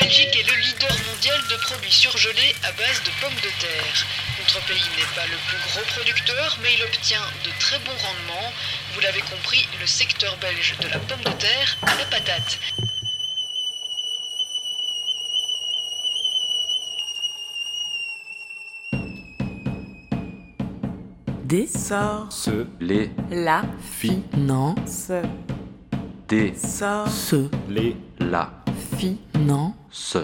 Belgique est le leader mondial de produits surgelés à base de pommes de terre. Notre pays n'est pas le plus gros producteur, mais il obtient de très bons rendements. Vous l'avez compris, le secteur belge de la pomme de terre à la patate. Des sorts. Se, les, La. Fi. Finance. des, Sort. Se. les, la, Finance.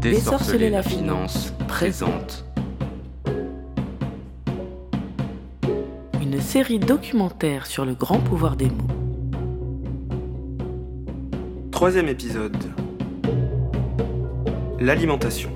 Désorceler la finance présente. Une série documentaire sur le grand pouvoir des mots. Troisième épisode. L'alimentation.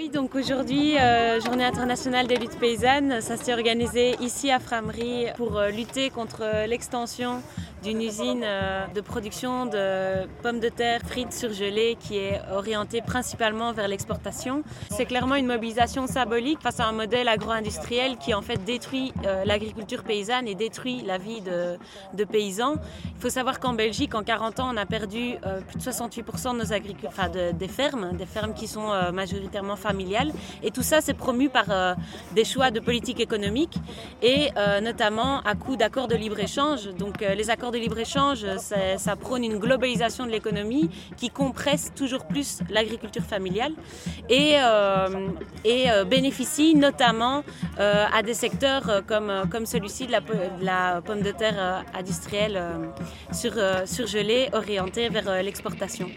Oui, donc aujourd'hui, euh, journée internationale des luttes paysannes, ça s'est organisé ici à Framery pour euh, lutter contre euh, l'extension d'une usine euh, de production de pommes de terre frites surgelées qui est orientée principalement vers l'exportation. C'est clairement une mobilisation symbolique face à un modèle agro-industriel qui en fait détruit euh, l'agriculture paysanne et détruit la vie de, de paysans. Il faut savoir qu'en Belgique, en 40 ans, on a perdu euh, plus de 68% de nos agriculteurs, enfin de- des fermes, des fermes qui sont majoritairement familiales. Et tout ça, c'est promu par des choix de politique économique et notamment à coup d'accords de libre-échange. Donc les accords de libre-échange, euh, ça, prône une globalisation de l'économie qui compresse toujours plus l'agriculture familiale et, euh, euh, bénéficie notamment à des secteurs comme, celui-ci de la, la pomme de terre industrielle sur, surgelée orientée vers l'exportation.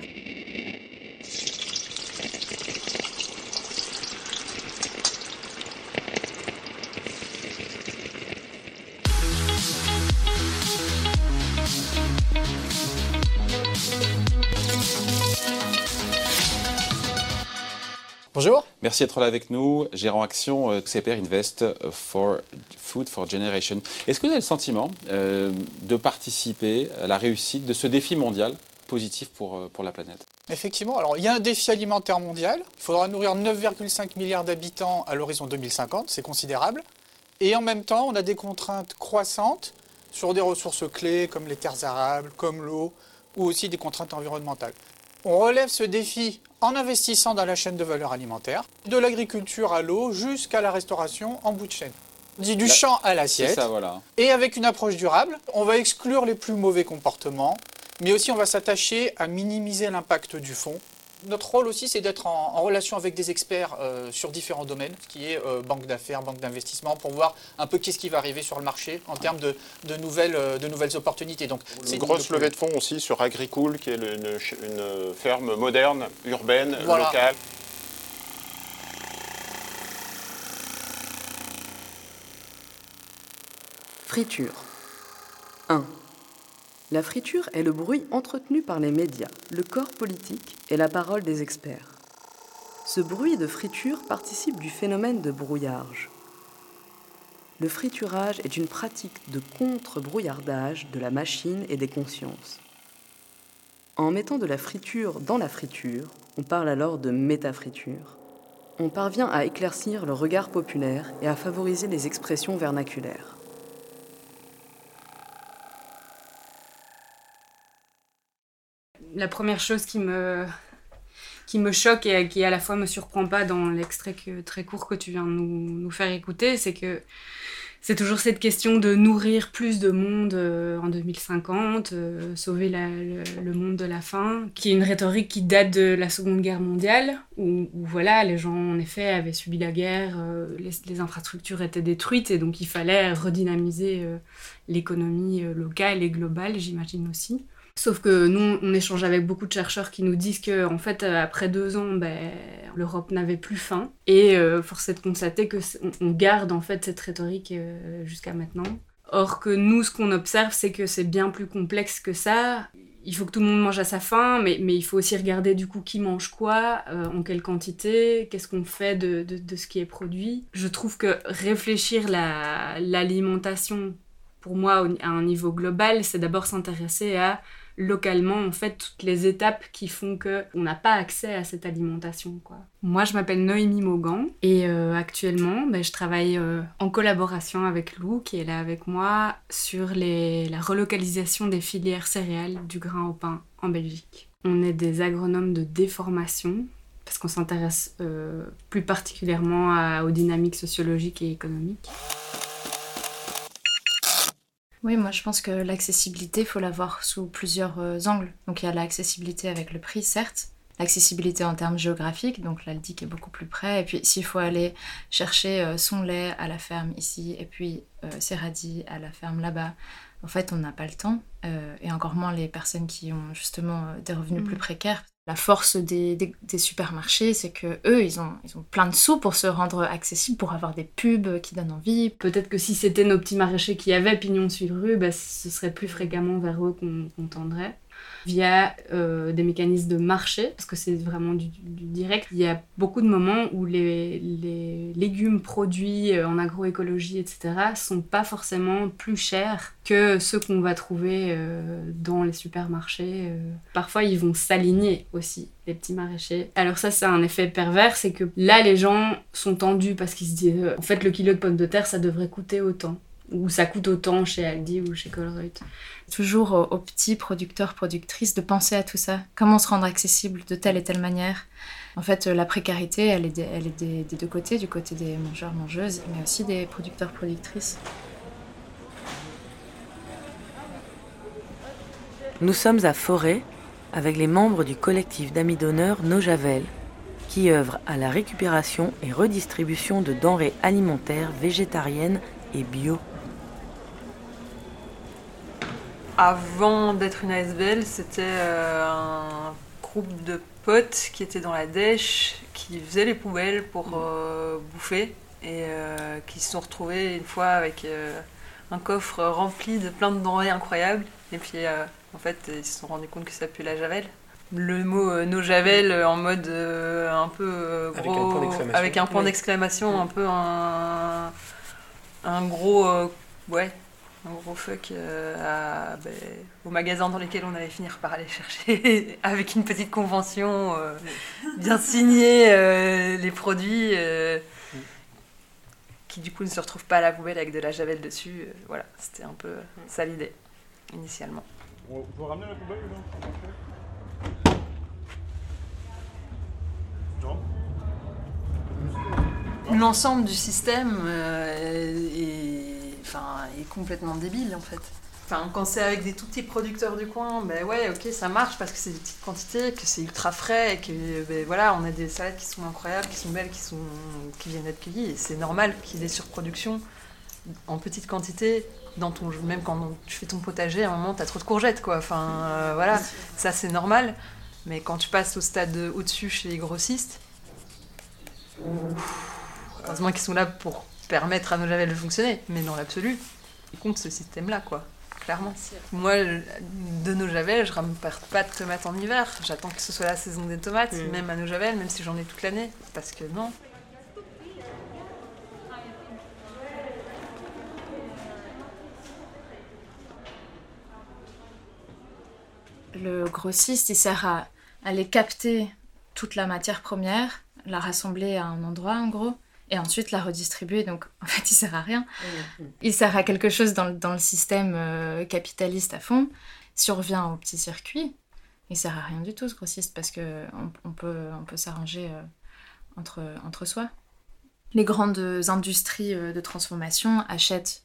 Merci d'être là avec nous. Gérant Action euh, Invest for Food for Generation. Est-ce que vous avez le sentiment euh, de participer à la réussite de ce défi mondial positif pour, euh, pour la planète? Effectivement, alors il y a un défi alimentaire mondial. Il faudra nourrir 9,5 milliards d'habitants à l'horizon 2050, c'est considérable. Et en même temps, on a des contraintes croissantes sur des ressources clés comme les terres arables, comme l'eau, ou aussi des contraintes environnementales. On relève ce défi en investissant dans la chaîne de valeur alimentaire, de l'agriculture à l'eau jusqu'à la restauration en bout de chaîne. Dit du La- champ à l'assiette. voilà. Et avec une approche durable, on va exclure les plus mauvais comportements, mais aussi on va s'attacher à minimiser l'impact du fond. Notre rôle aussi, c'est d'être en, en relation avec des experts euh, sur différents domaines, ce qui est euh, banque d'affaires, banque d'investissement, pour voir un peu qu'est-ce qui va arriver sur le marché en termes de, de nouvelles, euh, de nouvelles opportunités. Donc, Une grosse levée de fonds aussi sur Agricool, qui est le- une, ferme moderne, urbaine, Voilà. locale. Friture. 1. La friture est le bruit entretenu par les médias, le corps politique et la parole des experts. Ce bruit de friture participe du phénomène de brouillage. Le friturage est une pratique de contre-brouillardage de la machine et des consciences. En mettant de la friture dans la friture, on parle alors de métafriture. On parvient à éclaircir le regard populaire et à favoriser les expressions vernaculaires. La première chose qui me, qui me choque et qui à la fois me surprend pas dans l'extrait très court que tu viens de nous, nous faire écouter, c'est que C'est toujours cette question de nourrir plus de monde euh, en 2050, euh, sauver le, monde de la faim, qui est une rhétorique qui date de la Seconde Guerre mondiale, où, voilà, les gens en effet avaient subi la guerre, euh, les, infrastructures étaient détruites et donc il fallait redynamiser l'économie locale et globale, j'imagine aussi. Sauf que nous, on échange avec beaucoup de chercheurs qui nous disent que, en fait, euh, après deux ans, ben, l'Europe n'avait plus faim. Et euh, force est de constater que on, garde en fait cette rhétorique euh, jusqu'à maintenant. Or que nous, ce qu'on observe, c'est que c'est bien plus complexe que ça. Il faut que tout le monde mange à sa faim, mais, il faut aussi regarder du coup qui mange quoi, euh, en quelle quantité, qu'est-ce qu'on fait de, ce qui est produit. Je trouve que réfléchir la- l'alimentation, pour moi, à un niveau global, c'est d'abord s'intéresser à localement en fait toutes les étapes qui font que on n'a pas accès à cette alimentation. Moi je m'appelle Noémie Mogan et euh, actuellement ben, je travaille euh, en collaboration avec Lou qui est là avec moi sur la relocalisation des filières céréales du grain au pain en Belgique. On est des agronomes de déformation parce qu'on s'intéresse euh, plus particulièrement aux dynamiques sociologiques et économiques. Oui, moi je pense que l'accessibilité, il faut la voir sous plusieurs euh, angles. Donc il y a l'accessibilité avec le prix, certes. L'accessibilité en termes géographiques, donc là le DIC est beaucoup plus près. Et puis s'il faut aller chercher euh, son lait à la ferme ici, et puis euh, ses radis à la ferme là-bas, en fait on n'a pas le temps. Euh, et encore moins les personnes qui ont justement des revenus Mhm. plus précaires. La force des, supermarchés, c'est que eux, ils ont, ils ont plein de sous pour se rendre accessibles, pour avoir des pubs qui donnent envie. Peut-être que si c'était nos petits maraîchers qui avaient pignon sur rue, bah, ce serait plus fréquemment vers eux qu'on tendrait. Via euh, des mécanismes de marché, parce que c'est vraiment du, direct. Il y a beaucoup de moments où les, légumes produits euh, en agroécologie, etc., sont pas forcément plus chers que ceux qu'on va trouver euh, dans les supermarchés. Parfois, ils vont s'aligner aussi, les petits maraîchers. Alors ça, c'est un effet pervers, c'est que là, les gens sont tendus parce qu'ils se disent, en fait, le kilo de pommes de terre, ça devrait coûter autant. Ou ça coûte autant chez Aldi ou chez Colruyt. toujours aux, aux petits producteurs, productrices de penser à tout ça. Comment se rendre accessible de telle et telle manière. En fait, euh, la précarité, elle est, des, elle est des, des deux côtés, du côté des mangeurs, mangeuses, mais aussi des producteurs, productrices. Nous sommes à Forêt avec les membres du collectif d'amis d'honneur No Javel, qui œuvre à la récupération et redistribution de denrées alimentaires végétariennes et bio. Avant d'être une ASBL, c'était euh, un groupe de potes qui étaient dans la dèche, qui faisaient les poubelles pour euh, bouffer et euh, qui se sont retrouvés une fois avec un coffre rempli de plein de denrées incroyables. Et puis en fait, ils se sont rendus compte que ça pue la javel. Le mot euh, no javel euh, en mode euh, un peu euh, Avec un gros, point d'exclamation. avec un d'exclamation, un peu un, un gros ouais un gros fuck euh, à, ben, au magasin dans lesquels on allait finir par aller chercher avec une petite convention euh, bien signée euh, les produits euh, qui du coup ne se retrouvent pas à la poubelle avec de la javel dessus. Voilà, c'était un peu ça l'idée initialement. On peut ramener la poubelle ou non L'ensemble du système est, est complètement débile en fait. Enfin, quand c'est avec des tout petits producteurs du coin, ben ouais, ok, ça marche parce que c'est des petites quantités, que c'est ultra frais et que ben voilà, on a des salades qui sont incroyables, qui sont belles, qui, sont, qui viennent d'être cueillies. Et c'est normal qu'il y ait des surproductions en petite quantité. Dans ton, même quand tu fais ton potager, à un moment, t'as trop de courgettes, quoi. Enfin, euh, voilà, ça c'est normal. Mais quand tu passes au stade au-dessus chez les grossistes, heureusement qu'ils sont là pour permettre à nos de fonctionner. Mais dans l'absolu, ils comptent ce système-là, quoi. Clairement. Moi, de nos javel, je rame pas de tomates en hiver. J'attends que ce soit la saison des tomates, Mm. même à nos javel, même si j'en ai toute l'année. Parce que non. Le grossiste, il sert à aller capter toute la matière première, la rassembler à un endroit en gros, et ensuite la redistribuer. Donc en fait, il sert à rien. Il sert à quelque chose dans, le- dans le système euh, capitaliste à fond. Si on revient au petit circuit, il sert à rien du tout ce grossiste parce que on, on peut, on peut s'arranger euh, entre, entre soi. Les grandes industries de transformation achètent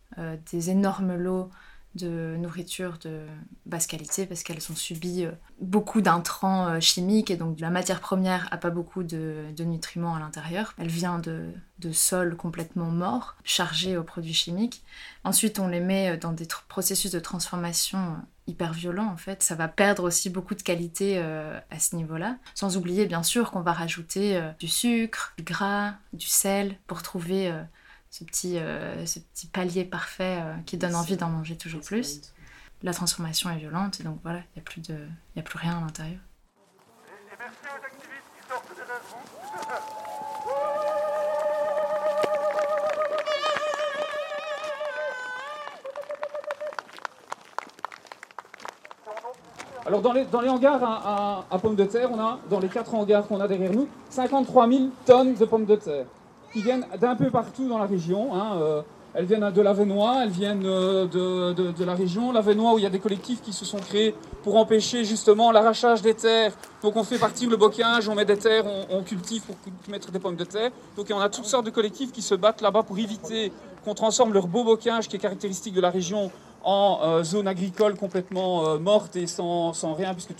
des énormes lots de nourriture de basse qualité parce qu'elles ont subi euh, beaucoup d'intrants euh, chimiques et donc la matière première n'a pas beaucoup de, nutriments à l'intérieur. Elle vient de, de sols complètement morts, chargés aux produits chimiques. Ensuite, on les met dans des processus de transformation hyper violents en fait. Ça va perdre aussi beaucoup de qualité euh, à ce niveau-là. Sans oublier bien sûr qu'on va rajouter du sucre, du gras, du sel pour trouver ce petit, euh, ce petit palier parfait euh, qui donne envie d'en manger toujours plus. La transformation est violente et donc voilà, il n'y a, plus de, a plus rien à l'intérieur. Alors dans les, dans les hangars à, à, pommes de terre, on a, dans les quatre hangars qu'on a derrière nous, 53 000 tonnes de pommes de terre qui viennent d'un peu partout dans la région. Hein, euh, elles viennent de l'Avenois, elles viennent euh, de, de, de, la région. L'Avenois, où il y a des collectifs qui se sont créés pour empêcher justement l'arrachage des terres. Donc on fait partir le bocage, on met des terres, on, cultive pour mettre des pommes de terre. Donc on a toutes sortes de collectifs qui se battent là-bas pour éviter qu'on transforme leur beau bocage, qui est caractéristique de la région, en euh, zone agricole complètement morte et sans, rien, puisque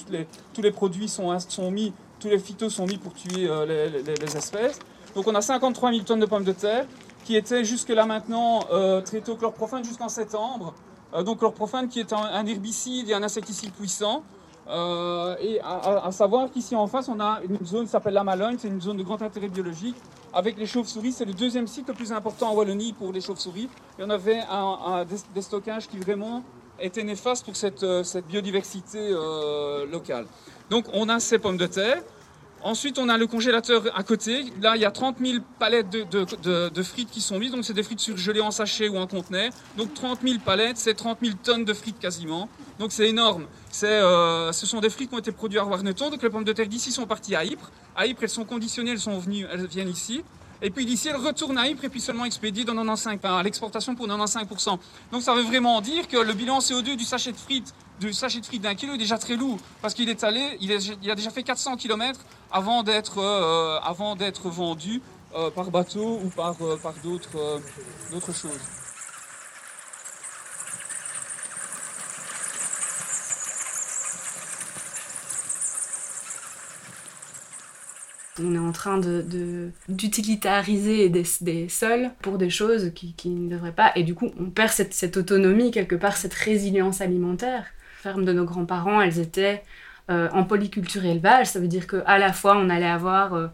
tous les produits sont, mis, tous les phytos sont mis pour tuer les espèces. Donc on a 53 000 tonnes de pommes de terre qui étaient jusque-là maintenant euh, traitées au chlorprofane jusqu'en septembre. Euh, donc chlorprofane qui est un, herbicide et un insecticide puissant. Euh, et à, savoir qu'ici en face, on a une zone qui s'appelle la Malogne, c'est une zone de grand intérêt biologique. Avec les chauves-souris, c'est le deuxième site le plus important en Wallonie pour les chauves-souris. Et on avait un, des, stockages qui vraiment étaient néfastes pour cette, cette biodiversité locale. Donc on a ces pommes de terre. Ensuite, on a le congélateur à côté. Là, il y a 30 000 palettes de, frites qui sont mises. Donc, c'est des frites surgelées en sachet ou en conteneur. Donc, 30 000 palettes, c'est 30 000 tonnes de frites quasiment. Donc, c'est énorme. Euh, ce sont des frites qui ont été produites à Warneton. Donc, les pommes de terre d'ici sont parties à Ypres. À Ypres, elles sont conditionnées, elles sont venues, elles viennent ici. Et puis d'ici, elles retournent à Ypres et puis seulement expédiées dans 95, à l'exportation pour 95%. Donc ça veut vraiment dire que le bilan CO2 du sachet de frites du sachet de frites d'un kilo est déjà très lourd parce qu'il est allé, il, a déjà fait 400 km avant d'être euh, avant d'être vendu euh, par bateau ou par, euh, d'autres choses. On est en train d'utilitariser de, des, des, sols pour des choses qui, qui, ne devraient pas. Et du coup, on perd cette, cette autonomie, quelque part, cette résilience alimentaire fermes de nos grands-parents, elles étaient euh, en polyculture élevage. Ça veut dire qu'à la fois, on allait avoir euh,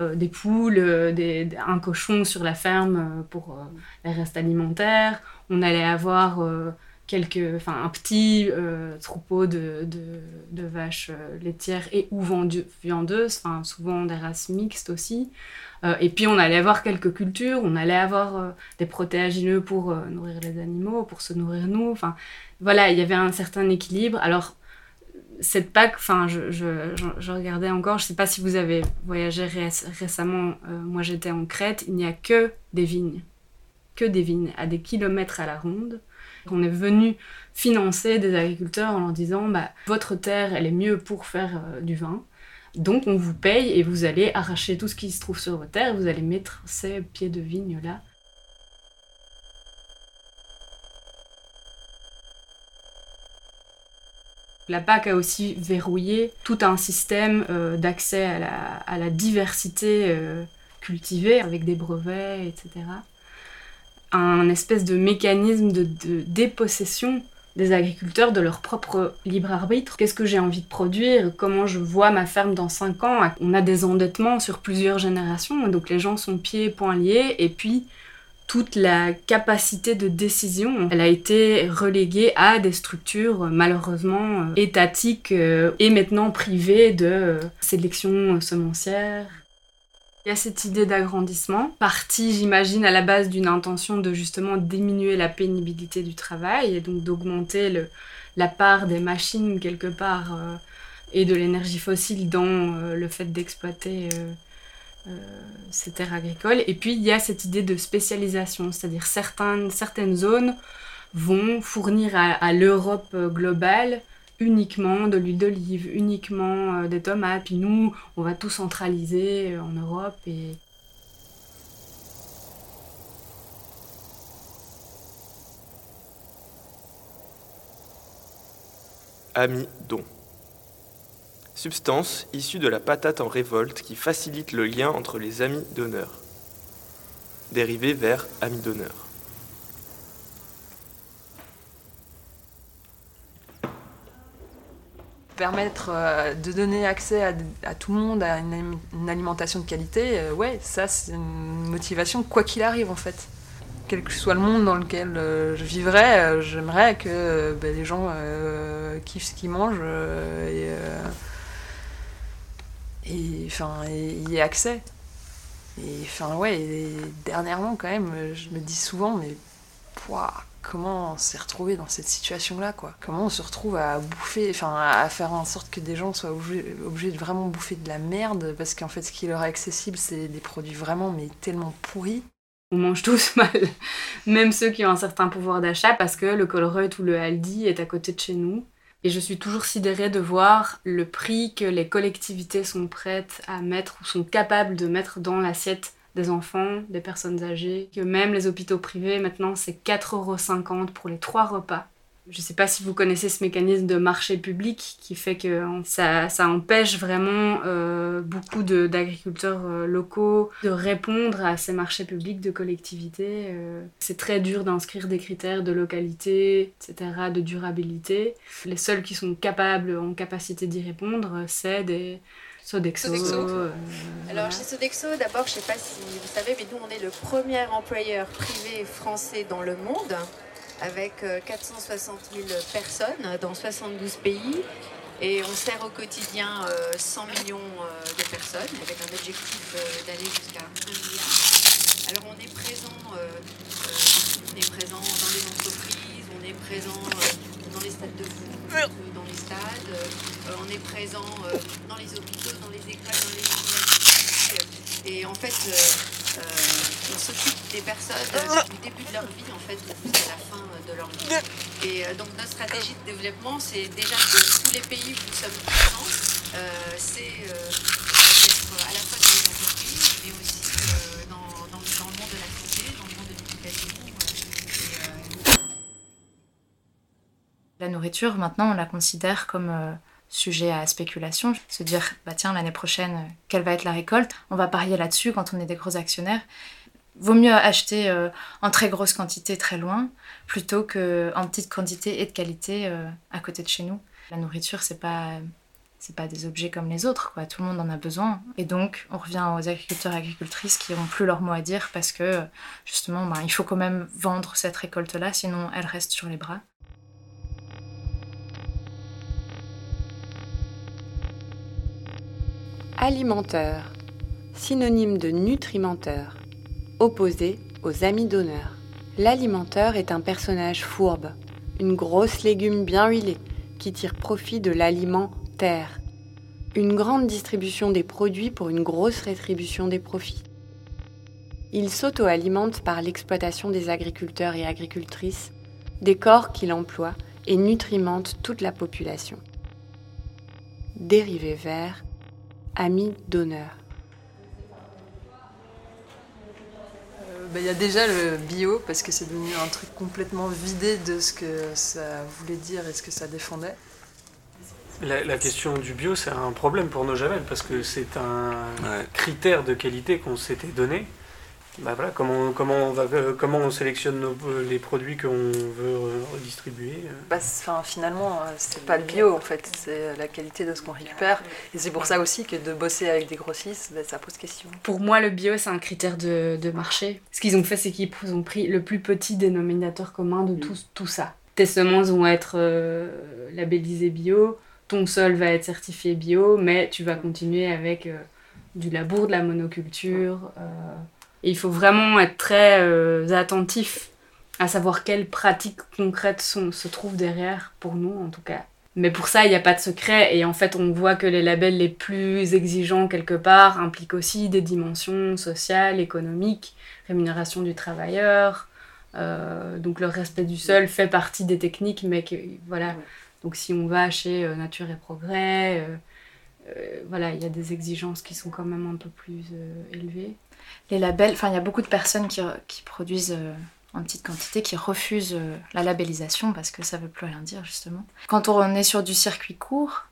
euh, des poules, un cochon sur la ferme pour les restes alimentaires. On allait avoir quelques, enfin, un petit troupeau de, de, vaches laitières et ou viandeuses, enfin, souvent des races mixtes aussi. et puis on allait avoir quelques cultures, on allait avoir des protéagineux pour nourrir les animaux, pour se nourrir nous. Enfin, voilà, il y avait un certain équilibre. Alors, cette Pâque, enfin, je, je, regardais encore, je ne sais pas si vous avez voyagé récemment, euh, moi j'étais en Crète, il n'y a que des vignes, que des vignes, à des kilomètres à la ronde. On est venu financer des agriculteurs en leur disant, bah, votre terre, elle est mieux pour faire euh, du vin, donc on vous paye et vous allez arracher tout ce qui se trouve sur votre terre, vous allez mettre ces pieds de vigne là La PAC a aussi verrouillé tout un système euh, d'accès à la, diversité euh, cultivée avec des brevets, etc. Un espèce de mécanisme de, dépossession des agriculteurs de leur propre libre arbitre. Qu'est-ce que j'ai envie de produire? Comment je vois ma ferme dans 5 ans? On a des endettements sur plusieurs générations, donc les gens sont pieds poings liés, et puis toute la capacité de décision, elle a été reléguée à des structures malheureusement euh, étatiques euh, et maintenant privées de euh, sélection semencière. Il y a cette idée d'agrandissement, partie j'imagine à la base d'une intention de justement diminuer la pénibilité du travail et donc d'augmenter la part des machines quelque part et de l'énergie fossile dans le fait d'exploiter euh, ces terres agricoles. Et puis il y a cette idée de spécialisation, c'est-à-dire certaines, certaines zones vont fournir à, l'Europe globale uniquement de l'huile d'olive, uniquement euh, des tomates, puis nous, on va tout centraliser euh, en Europe et... Amidon. Substance issue de la patate en révolte qui facilite le lien entre les amis d'honneur. Dérivé vers amis d'honneur. Permettre euh, de donner accès à, tout le monde à une, alimentation de qualité, euh, ouais, ça c'est une motivation quoi qu'il arrive en fait. Quel que soit le monde dans lequel euh, je vivrais, j'aimerais que ben, les gens kiffent ce qu'ils mangent et, et enfin y aient accès. Et enfin ouais, et dernièrement quand même, je me dis souvent mais pouah, comment on s'est retrouvé dans cette situation-là, quoi. Comment on se retrouve à bouffer, enfin, à faire en sorte que des gens soient obligés, de vraiment bouffer de la merde, parce qu'en fait, ce qui leur est accessible, c'est des produits vraiment, mais tellement pourris. On mange tous mal, même ceux qui ont un certain pouvoir d'achat, parce que le Colruyt ou le Aldi est à côté de chez nous. Et je suis toujours sidérée de voir le prix que les collectivités sont prêtes à mettre ou sont capables de mettre dans l'assiette des enfants, des personnes âgées, que même les hôpitaux privés, maintenant, c'est 4,50€ pour les trois repas. Je ne sais pas si vous connaissez ce mécanisme de marché public qui fait que ça, ça empêche vraiment euh, beaucoup d'agriculteurs euh, locaux de répondre à ces marchés publics de collectivités. Euh. C'est très dur d'inscrire des critères de localité, etc., de durabilité. Les seuls qui sont capables, en capacité d'y répondre, c'est des, Sodexo. Sodexo. Euh, Alors chez Sodexo, d'abord, je ne sais pas si vous savez, mais nous, on est le premier employeur privé français dans le monde, avec 460 euh, 000 personnes dans 72 pays. Et on sert au quotidien 100 euh, millions de personnes, avec un objectif d'aller jusqu'à 1 milliard. Alors on est présent, on est présent dans les entreprises, on est présent dans les stades de foot, dans les stades, euh, on est présent euh, dans les hôpitaux, dans les écoles, dans les universités. Et en fait, euh, on s'occupe des personnes du début de leur vie en fait jusqu'à la fin de leur vie. Et donc notre stratégie de développement, c'est déjà de tous les pays où nous sommes présents, c'est d'être à la fois dans les entreprises, mais aussi dans, dans, dans, le monde de la santé, dans le monde de l'éducation. La nourriture, maintenant, on la considère comme euh, sujet à spéculation. Se dire, bah tiens, l'année prochaine, euh, quelle va être la récolte? On va parier là-dessus quand on est des gros actionnaires. Vaut mieux acheter euh, en très grosse quantité très loin plutôt qu'en petite quantité et de qualité à côté de chez nous. La nourriture, c'est pas c'est pas des objets comme les autres, quoi. Tout le monde en a besoin. Et donc, on revient aux agriculteurs et agricultrices qui n'ont plus leur mot à dire parce que, justement, bah, il faut quand même vendre cette récolte-là, sinon elle reste sur les bras. Alimenteur, synonyme de nutrimenteur, opposé aux amis d'honneur. L'alimenteur est un personnage fourbe, une grosse légume bien huilée qui tire profit de l'aliment terre. Une grande distribution des produits pour une grosse rétribution des profits. Il s'auto-alimente par l'exploitation des agriculteurs et agricultrices, des corps qu'il emploie et nutrimente toute la population. Dérivé vert, ami d'honneur. Euh, bah, Il y a déjà le bio, parce que c'est devenu un truc complètement vidé de ce que ça voulait dire et ce que ça défendait. La, question du bio, c'est un problème pour nos Javel, parce que c'est un critère de qualité qu'on s'était donné bah voilà, comment, comment, on va, euh, comment on sélectionne euh, les produits qu'on veut redistribuer euh bah, Finalement, c'est pas le bio en fait, c'est la qualité de ce qu'on récupère. Et c'est pour ça aussi que de bosser avec des grossistes, bah, ça pose question. Pour moi, le bio, c'est un critère de, de marché. Ce qu'ils ont fait, c'est qu'ils ont pris le plus petit dénominateur commun de tout, tout ça. Tes semences vont être labellisées bio, ton sol va être certifié bio, mais tu vas continuer avec du labour, de la monoculture. Et il faut vraiment être très euh, attentif à savoir quelles pratiques concrètes sont, se trouvent derrière, pour nous en tout cas. Mais pour ça, il n'y a pas de secret. Et en fait, on voit que les labels les plus exigeants, quelque part, impliquent aussi des dimensions sociales, économiques, rémunération du travailleur. Euh, donc le respect du sol fait partie des techniques, mais que, voilà. Donc si on va chez euh, Nature et Progrès, voilà, il y a des exigences qui sont quand même un peu plus élevées les labels, enfin il y a beaucoup de personnes qui, produisent euh, en petite quantité qui refusent euh, la labellisation parce que ça veut plus rien dire justement. Quand on est sur du circuit court,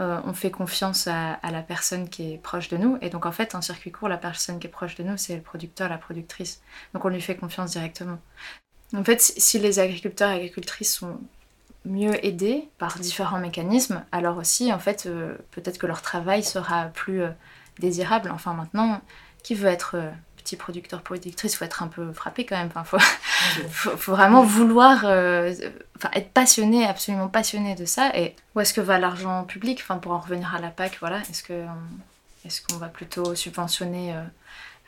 euh, on fait confiance à, la personne qui est proche de nous. Et donc en fait, en circuit court, la personne qui est proche de nous, c'est le producteur, la productrice. Donc on lui fait confiance directement. En fait, si les agriculteurs et agricultrices sont mieux aidés par différents mécanismes, alors aussi, en fait, peut-être que leur travail sera plus désirable. Enfin, maintenant, qui veut être petit producteur, productrice, il faut être un peu frappé quand même. Enfin, faut, faut, vraiment vouloir enfin, être passionné, absolument passionné de ça. Et où est-ce que va l'argent public? Enfin, Pour en revenir à la PAC, voilà, est-ce que est-ce qu'on va plutôt subventionner euh,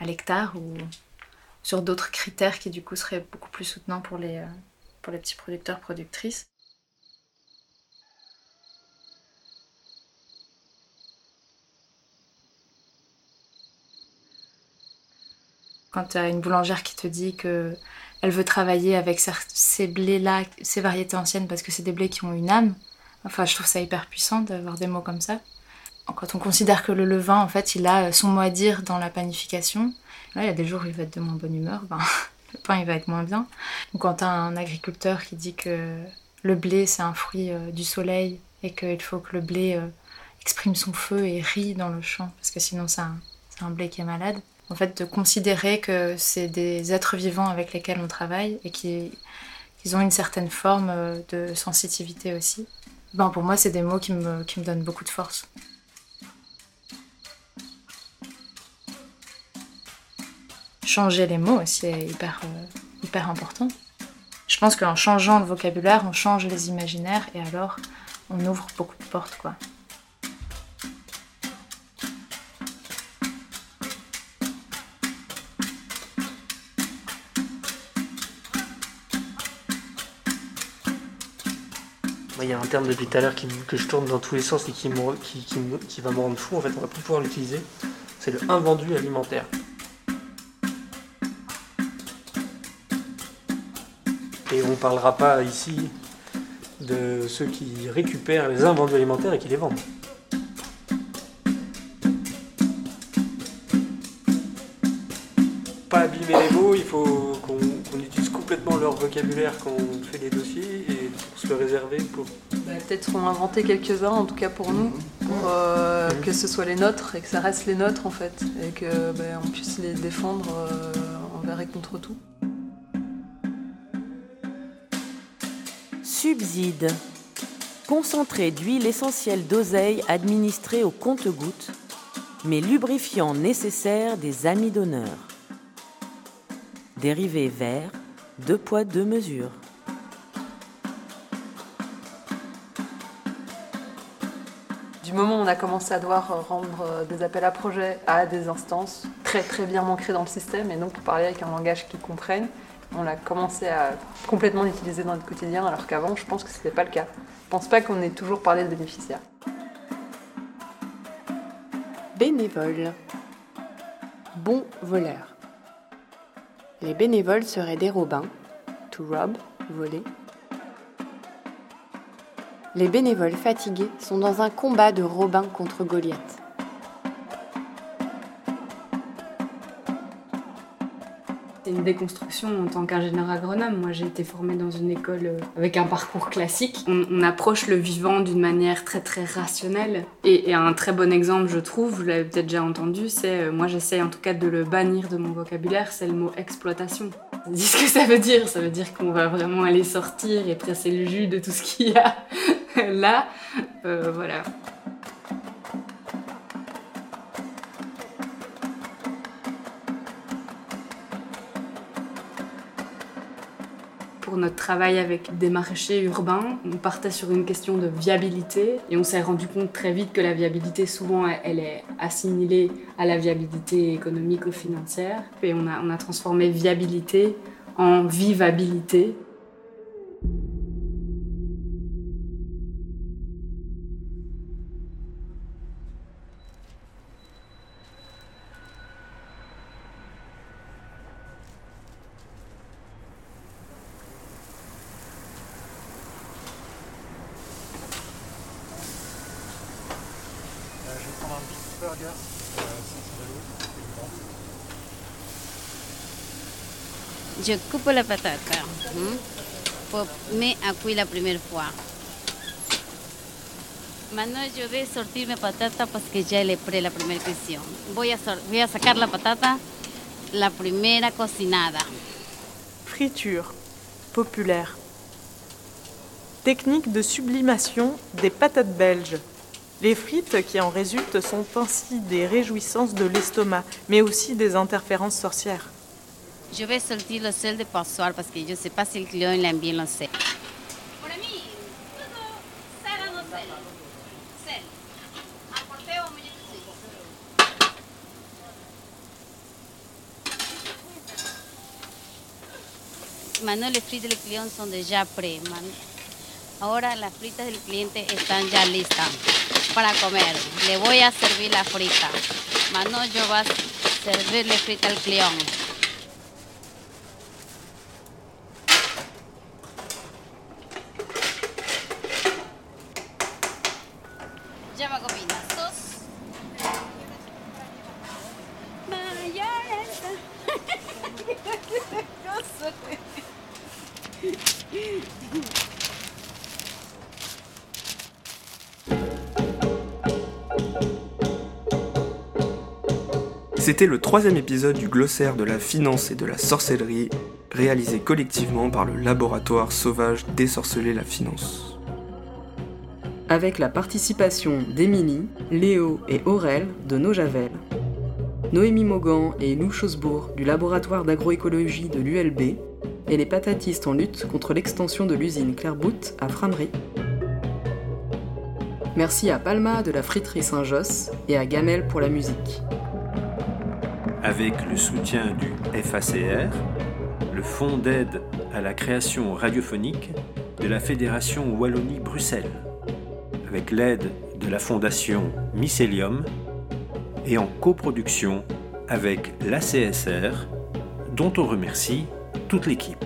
à l'hectare ou sur d'autres critères qui du coup seraient beaucoup plus soutenants pour les, euh, pour les petits producteurs, productrices? Quand tu as une boulangère qui te dit que elle veut travailler avec ces blés-là, ces variétés anciennes, parce que c'est des blés qui ont une âme. Enfin, je trouve ça hyper puissant d'avoir des mots comme ça. Quand on considère que le levain, en fait, il a son mot à dire dans la panification, là, il y a des jours où il va être de moins bonne humeur, ben, le pain, il va être moins bien. Donc, quand tu as un agriculteur qui dit que le blé, c'est un fruit euh, du soleil et qu'il faut que le blé euh, exprime son feu et rit dans le champ, parce que sinon, c'est un blé qui est malade, en fait, de considérer que c'est des êtres vivants avec lesquels on travaille et qu'ils ont une certaine forme euh, de sensitivité aussi. Ben, pour moi, c'est des mots qui me, qui me donnent beaucoup de force. Changer les mots aussi est hyper, euh, hyper important. Je pense qu'en changeant le vocabulaire, on change les imaginaires et alors on ouvre beaucoup de portes, quoi. Un terme depuis tout à l'heure que je tourne dans tous les sens et qui, qui, va me rendre fou. En fait, on va plus pouvoir l'utiliser. C'est le invendu alimentaire. Et on ne parlera pas ici de ceux qui récupèrent les invendus alimentaires et qui les vendent. Pas abîmer les mots, il faut qu'on utilise complètement leur vocabulaire quand on fait les dossiers et se le réserver pour. Bah, Peut-être en inventer quelques-uns, en tout cas pour nous, pour euh, que ce soit les nôtres et que ça reste les nôtres en fait, et que bah, on puisse les défendre euh, envers et contre tout. Subside. Concentré d'huile essentielle d'oseille administré au compte-gouttes, mais lubrifiant nécessaire des amis d'honneur. Dérivé vert, deux poids, deux mesures. Du moment où on a commencé à devoir rendre euh, des appels à projets à des instances très très bien ancrées dans le système et donc parler avec un langage qu'ils comprennent, on a commencé à complètement l'utiliser dans notre quotidien alors qu'avant je pense que ce n'était pas le cas. Je pense pas qu'on ait toujours parlé de bénéficiaires. Bénévoles. Bon voleur. Les bénévoles seraient des robins, to rob, voler, les bénévoles fatigués sont dans un combat de Robin contre Goliath. C'est une déconstruction en tant qu'ingénieur agronome. Moi, j'ai été formée dans une école euh, avec un parcours classique. On, approche le vivant d'une manière très très rationnelle. Et, un très bon exemple, je trouve, vous l'avez peut-être déjà entendu, c'est, euh, moi j'essaye en tout cas de le bannir de mon vocabulaire, c'est le mot exploitation. Dis ce que ça veut dire. Ça veut dire qu'on va vraiment aller sortir et presser le jus de tout ce qu'il y a là, euh, voilà. Pour notre travail avec des maraîchers urbains, on partait sur une question de viabilité et on s'est rendu compte très vite que la viabilité, souvent, elle est assimilée à la viabilité économique ou financière. Et on a transformé viabilité en vivabilité. Je coupe la patate. Hein, pour mettre à cuire la première fois. Maintenant, je vais sortir mes patates parce que ya le pré la première cuisson. Voy a, voy a sacar la patata, la primera cocinada. Friture, populaire. Technique de sublimation des patates belges. Les frites qui en résultent sont ainsi des réjouissances de l'estomac, mais aussi des interférences sorcières. Je vais sortir le sel de passoire parce que je ne sais pas si le client aime bien le sel. Maintenant, les frites del cliente son déjà prêts. Ahora las fritas del cliente están ya listas para comer. Le voy a servir la frita. Maintenant, yo voy a servirle frita al cliente. C'était le troisième épisode du glossaire de la finance et de la sorcellerie, réalisé collectivement par le laboratoire sauvage désorceler la finance. Avec la participation d'Émilie, Léo et Aurel de Nojavel, Noémie Mogan et Lou Chosbourg du laboratoire d'agroécologie de l'ULB, et les patatistes en lutte contre l'extension de l'usine Clairbout à Framery. Merci à Palma de la friterie Saint-Josse et à Gamel pour la musique. Avec le soutien du FACR, le Fonds d'aide à la création radiophonique de la Fédération Wallonie-Bruxelles, avec l'aide de la Fondation Mycelium et en coproduction avec l'ACSR, dont on remercie toute l'équipe.